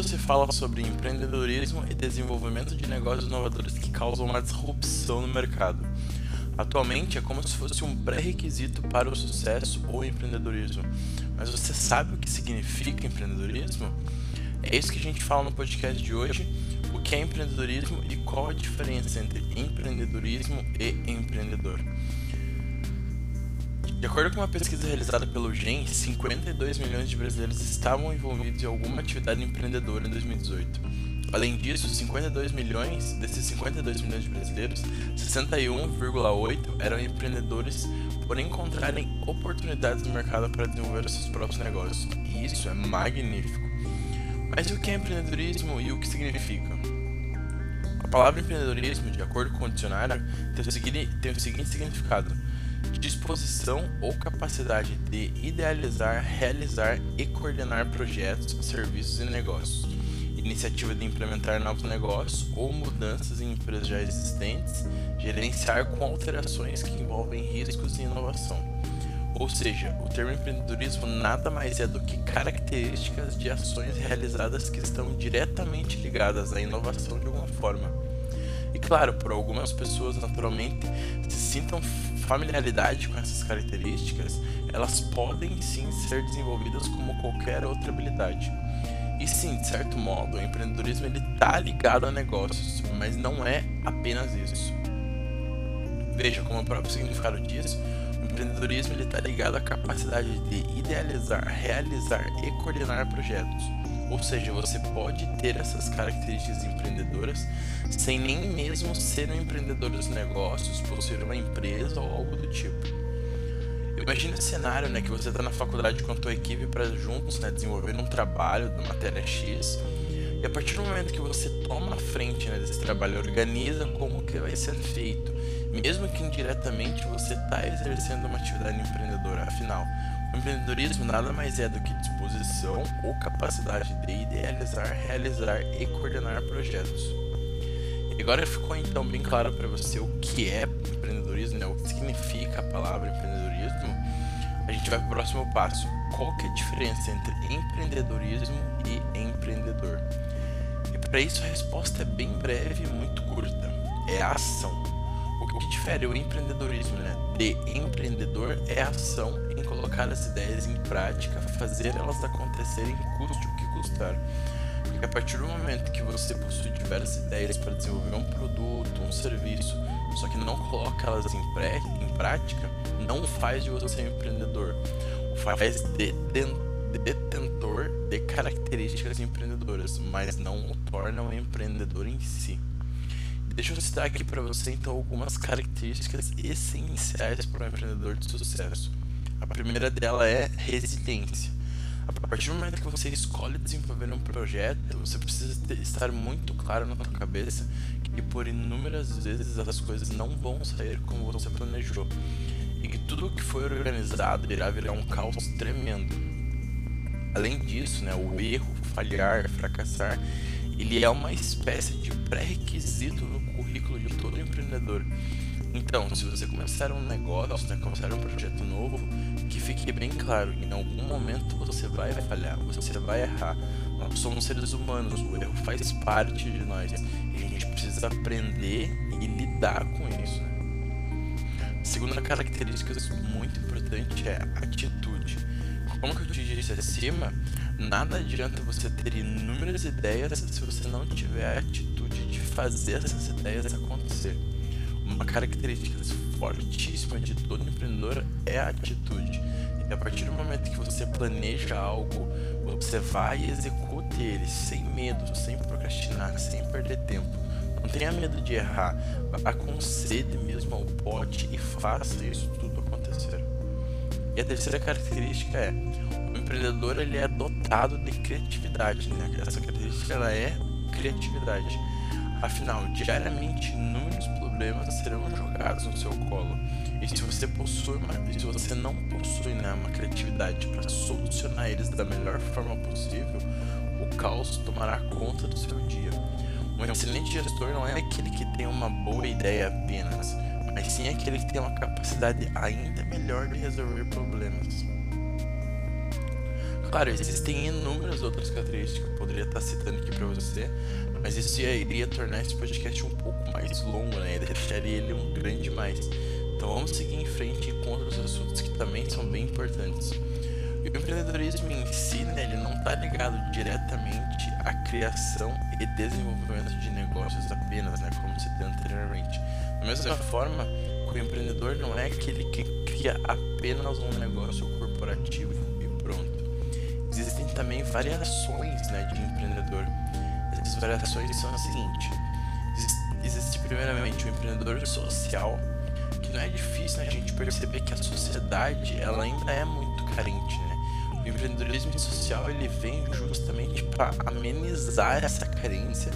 muito se fala sobre empreendedorismo e desenvolvimento de negócios inovadores que causam uma disrupção no mercado. Atualmente é como se fosse um pré-requisito para o sucesso ou empreendedorismo. Mas você sabe o que significa empreendedorismo? É isso que a gente fala no podcast de hoje. O que é empreendedorismo e qual a diferença entre empreendedorismo e empreendedor. De acordo com uma pesquisa realizada pelo GEM, 52 milhões de brasileiros estavam envolvidos em alguma atividade empreendedora em 2018. Além disso, 52 milhões desses 52 milhões de brasileiros, 61,8 eram empreendedores por encontrarem oportunidades no mercado para desenvolver seus próprios negócios. E isso é magnífico. Mas o que é empreendedorismo e o que significa? A palavra empreendedorismo, de acordo com o dicionário, tem o seguinte, tem o seguinte significado: disposição ou capacidade de idealizar, realizar e coordenar projetos, serviços e negócios, iniciativa de implementar novos negócios ou mudanças em empresas já existentes, gerenciar com alterações que envolvem riscos e inovação. Ou seja, o termo empreendedorismo nada mais é do que características de ações realizadas que estão diretamente ligadas à inovação de alguma forma. E claro, por algumas pessoas naturalmente se sintam familiaridade com essas características, elas podem sim ser desenvolvidas como qualquer outra habilidade. E sim, de certo modo, o empreendedorismo ele está ligado a negócios, mas não é apenas isso. Veja como o próprio significado diz, o empreendedorismo está ligado à capacidade de idealizar, realizar e coordenar projetos. Ou seja, você pode ter essas características empreendedoras sem nem mesmo ser um empreendedor dos negócios, possuir uma empresa ou algo do tipo. Imagina o cenário, né, que você está na faculdade com a tua equipe para juntos, né, desenvolver um trabalho da matéria X. E a partir do momento que você toma a frente né, desse trabalho, organiza como que vai ser feito, mesmo que indiretamente você está exercendo uma atividade empreendedora. Afinal, empreendedorismo nada mais é do que disposição ou capacidade de idealizar, realizar e coordenar projetos. E agora ficou então bem claro para você o que é empreendedorismo, né? o que significa a palavra empreendedorismo. A gente vai para o próximo passo. Qual que é a diferença entre empreendedorismo e empreendedor? E para isso a resposta é bem breve e muito curta. É a ação. O que difere o empreendedorismo né, de empreendedor é a ação em colocar as ideias em prática, fazer elas acontecerem, custe o que custar. Porque a partir do momento que você possui diversas ideias para desenvolver um produto, um serviço, só que não coloca elas em, pré, em prática, não faz de você um empreendedor. Faz de detentor de características empreendedoras, mas não o torna um empreendedor em si. Deixa eu citar aqui para você então algumas características essenciais para um empreendedor de sucesso. A primeira dela é resiliência. A partir do momento que você escolhe desenvolver um projeto, você precisa estar muito claro na sua cabeça que por inúmeras vezes as coisas não vão sair como você planejou e que tudo que foi organizado irá virar um caos tremendo. Além disso, né, o erro, falhar, fracassar, ele é uma espécie de pré-requisito no currículo de todo empreendedor. Então, se você começar um negócio, né, começar um projeto novo, que fique bem claro, em algum momento você vai falhar, você vai errar. Nós somos seres humanos, o erro faz parte de nós. E a gente precisa aprender e lidar com isso. Segunda característica muito importante é atitude. Como que eu te disse acima, nada adianta você ter inúmeras ideias se você não tiver a atitude de fazer essas ideias acontecer uma característica fortíssima de todo empreendedor é a atitude. E a partir do momento que você planeja algo, você vai e execute ele sem medo, sem procrastinar, sem perder tempo. Não tenha medo de errar, vá com sede mesmo ao pote e faça isso tudo acontecer. E a terceira característica é, o empreendedor ele é dotado de criatividade, né? Essa característica ela é criatividade. Afinal, diariamente inúmeros problemas serão jogados no seu colo. E se você possui uma, se você não possui né, uma criatividade para solucionar eles da melhor forma possível, o caos tomará conta do seu dia. Um excelente gestor não é aquele que tem uma boa ideia apenas, mas sim aquele que tem uma capacidade ainda melhor de resolver problemas. Claro, existem inúmeras outras características que eu poderia estar citando aqui para você, mas isso iria tornar esse podcast um pouco mais longo, né? Deixaria ele um grande mais. Então vamos seguir em frente com outros assuntos que também são bem importantes. E o empreendedorismo em si, né, ele não está ligado diretamente à criação e desenvolvimento de negócios apenas, né, como citei anteriormente. Da mesma forma, o empreendedor não é aquele que cria apenas um negócio corporativo e pronto. Existem também variações né, de empreendedor. Essas variações são as seguintes: existe primeiramente o empreendedor social, que não é difícil né, a gente perceber que a sociedade ela ainda é muito carente. Né? O empreendedorismo social ele vem justamente para amenizar essa carência,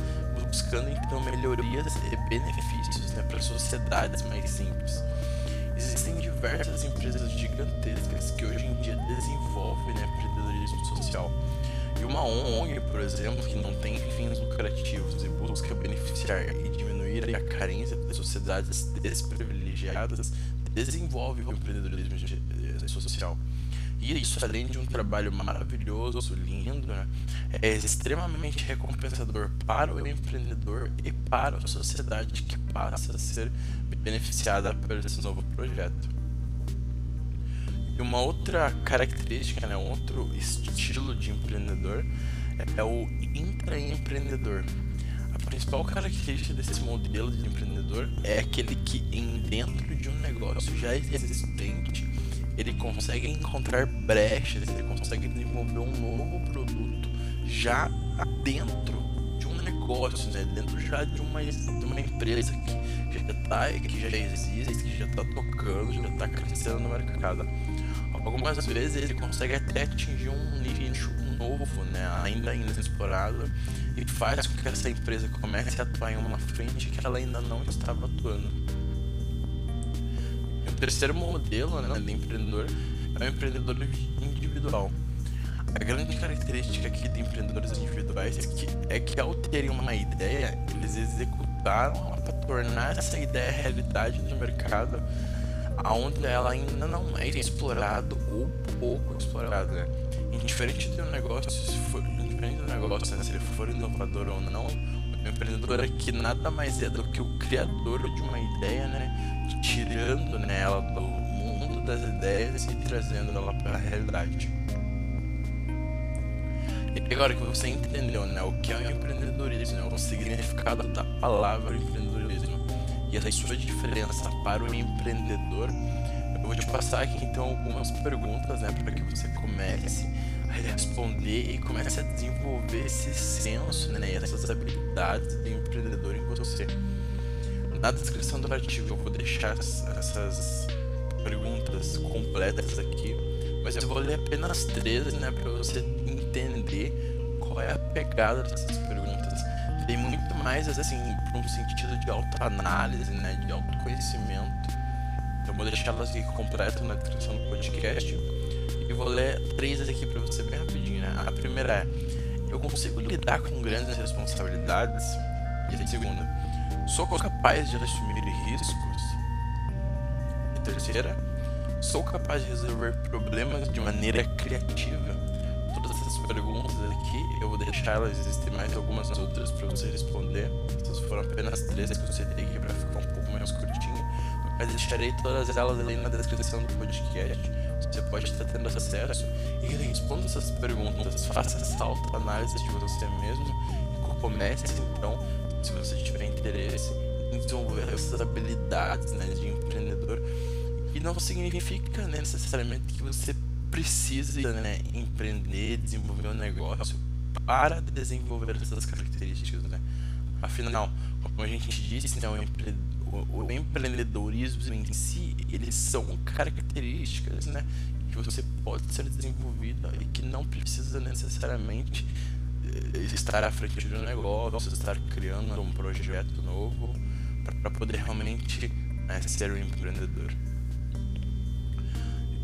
buscando então melhorias e benefícios né, para sociedades mais simples. Existem diversas empresas gigantescas que hoje em dia desenvolvem né, empreendedorismo social. E uma ONG, por exemplo, que não tem fins lucrativos e busca beneficiar e diminuir a carência das sociedades desprivilegiadas, desenvolve o empreendedorismo social. E isso, além de um trabalho maravilhoso, lindo, né, é extremamente recompensador para o empreendedor e para a sociedade que passa a ser beneficiada por esse novo projeto. E uma outra característica, né, outro estilo de empreendedor é o intraempreendedor. A principal característica desse modelo de empreendedor é aquele que, em dentro de um negócio já existente, ele consegue encontrar brechas, ele consegue desenvolver um novo produto já dentro de um negócio, né? dentro já de uma, de uma empresa que já tá, que já existe, que já está tocando, já está crescendo no mercado. Algumas vezes ele consegue até atingir um nicho novo, né? ainda inexplorado, e faz com que essa empresa comece a atuar em uma frente que ela ainda não estava atuando terceiro modelo né, de empreendedor é o empreendedor individual. A grande característica aqui de empreendedores individuais é que, é que ao terem uma ideia, eles executaram para tornar essa ideia realidade no mercado, onde ela ainda não é explorada ou pouco explorada. Né? Indiferente do negócio, se for, do negócio, né, se ele for inovador ou não, empreendedor aqui nada mais é do que o criador de uma ideia, né? tirando nela do mundo das ideias e trazendo ela para a realidade. E agora que você entendeu né, o que é o empreendedorismo, né, o significado da palavra empreendedorismo e a sua diferença para o empreendedor, eu vou te passar aqui então algumas perguntas né, para que você comece responder e comece a desenvolver esse senso né, essas habilidades de empreendedor em você. Na descrição do artigo eu vou deixar essas perguntas completas aqui, mas eu vou ler apenas três, né, para você entender qual é a pegada dessas perguntas. Tem muito mais, assim, para um sentido de autoanálise, né, de autoconhecimento. Eu vou deixar elas aqui completas na descrição do podcast e vou ler três aqui para você bem rapidinho. Né? A primeira é: eu consigo lidar com grandes responsabilidades? E a segunda Sou capaz de assumir riscos? E terceira, sou capaz de resolver problemas de maneira criativa? Todas essas perguntas aqui, eu vou deixar elas, existem mais algumas outras para você responder. Essas foram apenas três que eu citei aqui para ficar um pouco mais curtinho. Mas deixarei todas elas ali na descrição do podcast. Você pode estar tendo acesso e responda essas perguntas. Faça essa autoanálise de você mesmo e comece então se você tiver interesse em desenvolver essas habilidades né, de empreendedor. E não significa né, necessariamente que você precise né, empreender, desenvolver um negócio para desenvolver essas características. Né? Afinal, como a gente disse, né, o, empre o, empreendedorismo em si, eles são características né, que você pode ser desenvolvida e que não precisa necessariamente estar à frente de um negócio, estar criando um projeto novo para poder realmente né, ser um empreendedor.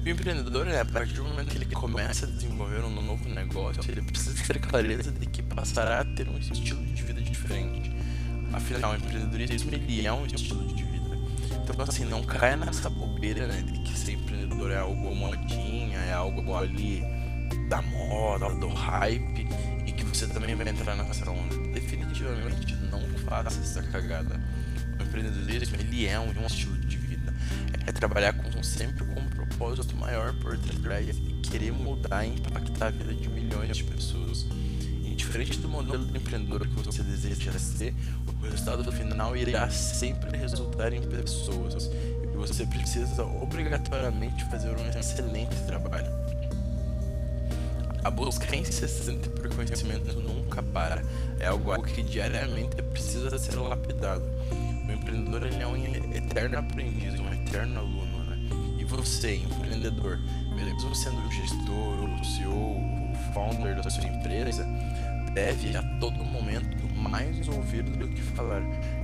O empreendedor, né, a partir do momento que ele começa a desenvolver um novo negócio, ele precisa ter clareza de que passará a ter um estilo de vida diferente. Afinal, empreendedorismo ele é um estilo de vida. Então, assim, não caia nessa bobeira né, de que ser empreendedor é algo modinha, é algo ali da moda, do hype e que você também vai entrar nessa onda. Definitivamente não faça essa cagada. O empreendedorismo ele é um estilo de vida. É trabalhar com sempre com um propósito maior por trás e querer mudar e impactar a vida de milhões de pessoas. Diferente do modelo de empreendedor que você deseja ser, o resultado do final irá sempre resultar em pessoas. E você precisa obrigatoriamente fazer um excelente trabalho. A busca incessante por conhecimento nunca para. É algo que diariamente precisa ser lapidado. O empreendedor é um eterno aprendiz, um eterno aluno. Né? E você, empreendedor, mesmo sendo gestor, o CEO, founder da sua empresa, deve a todo momento mais ouvir do que falar.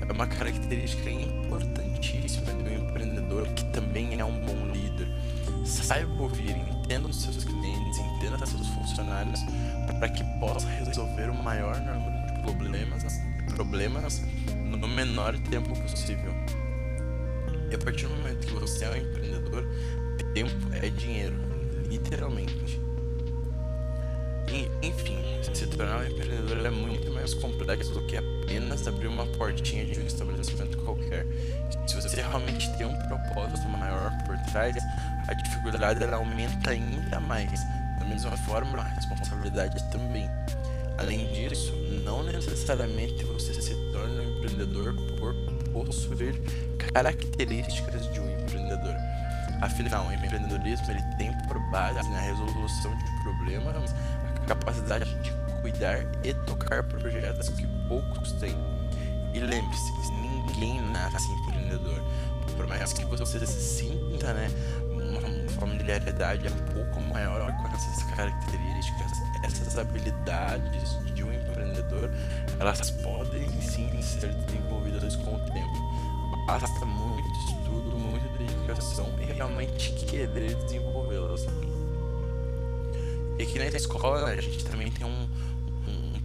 É uma característica importantíssima um empreendedor que também é um bom líder. Saiba ouvir, entenda os seus clientes, entenda os seus funcionários, para que possa resolver o maior número de problemas, problemas no menor tempo possível. E a partir do momento que você é um empreendedor, tempo é dinheiro, literalmente. Se tornar um empreendedor é muito mais complexo do que apenas abrir uma portinha de um estabelecimento qualquer. Se você realmente tem um propósito maior por trás, a dificuldade ela aumenta ainda mais. Da mesma forma, a responsabilidade também. Além disso, não necessariamente você se torna um empreendedor por possuir características de um empreendedor. Afinal, o empreendedorismo ele tem por base na resolução de problemas a capacidade de cuidar e tocar projetos que poucos têm. E lembre-se, ninguém nasce empreendedor. Por mais que você se sinta, né, uma familiaridade um pouco maior com essas características, essas habilidades de um empreendedor, elas podem sim ser desenvolvidas com o tempo. Basta muito estudo, muita dedicação e realmente querer desenvolvê-las. E aqui na escola a gente também tem um,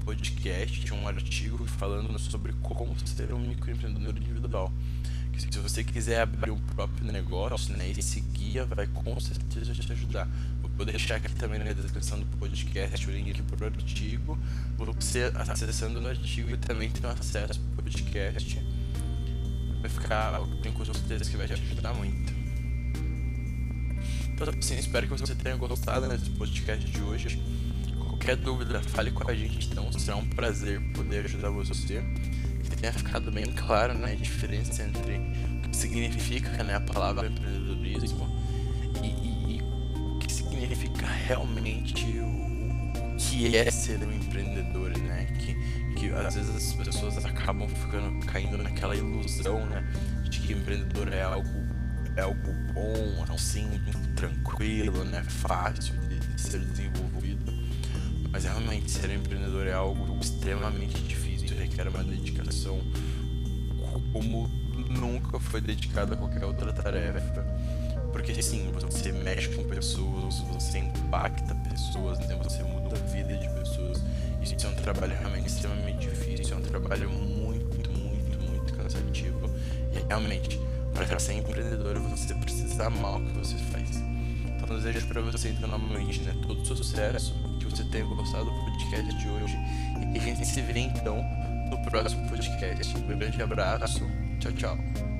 podcast, um artigo falando sobre como ser um microempreendedor individual. Que se você quiser abrir um próprio negócio, né, esse guia vai com certeza te ajudar. Vou deixar aqui também na descrição do podcast o link para o artigo. Você acessando no artigo e também tem acesso ao podcast. Vai ficar, tenho com certeza que vai te ajudar muito. Então, assim, espero que você tenha gostado né, desse podcast de hoje. Qualquer dúvida, fale com a gente, então será um prazer poder ajudar você. Que tenha ficado bem claro né, a diferença entre o que significa né, a palavra empreendedorismo e, e, e o que significa realmente o, que é ser um empreendedor, né? Que, que às vezes as pessoas acabam ficando caindo naquela ilusão, né? De que empreendedor é algo é algo bom, assim, tranquilo, né? Fácil de, de ser desenvolvido. Mas realmente ser empreendedor é algo extremamente difícil, requer uma dedicação como nunca foi dedicado a qualquer outra tarefa. Porque sim, você mexe com pessoas, você impacta pessoas, né? você muda a vida de pessoas. Isso é um trabalho realmente extremamente difícil, isso é um trabalho muito, muito, muito cansativo. E realmente, para ser empreendedor, você precisa amar o que você faz. Então, desejo para você, então, novamente, né, todo o sucesso, que você tenha gostado do podcast de hoje. E a gente se vê, então, no próximo podcast. Um grande abraço. Tchau, tchau.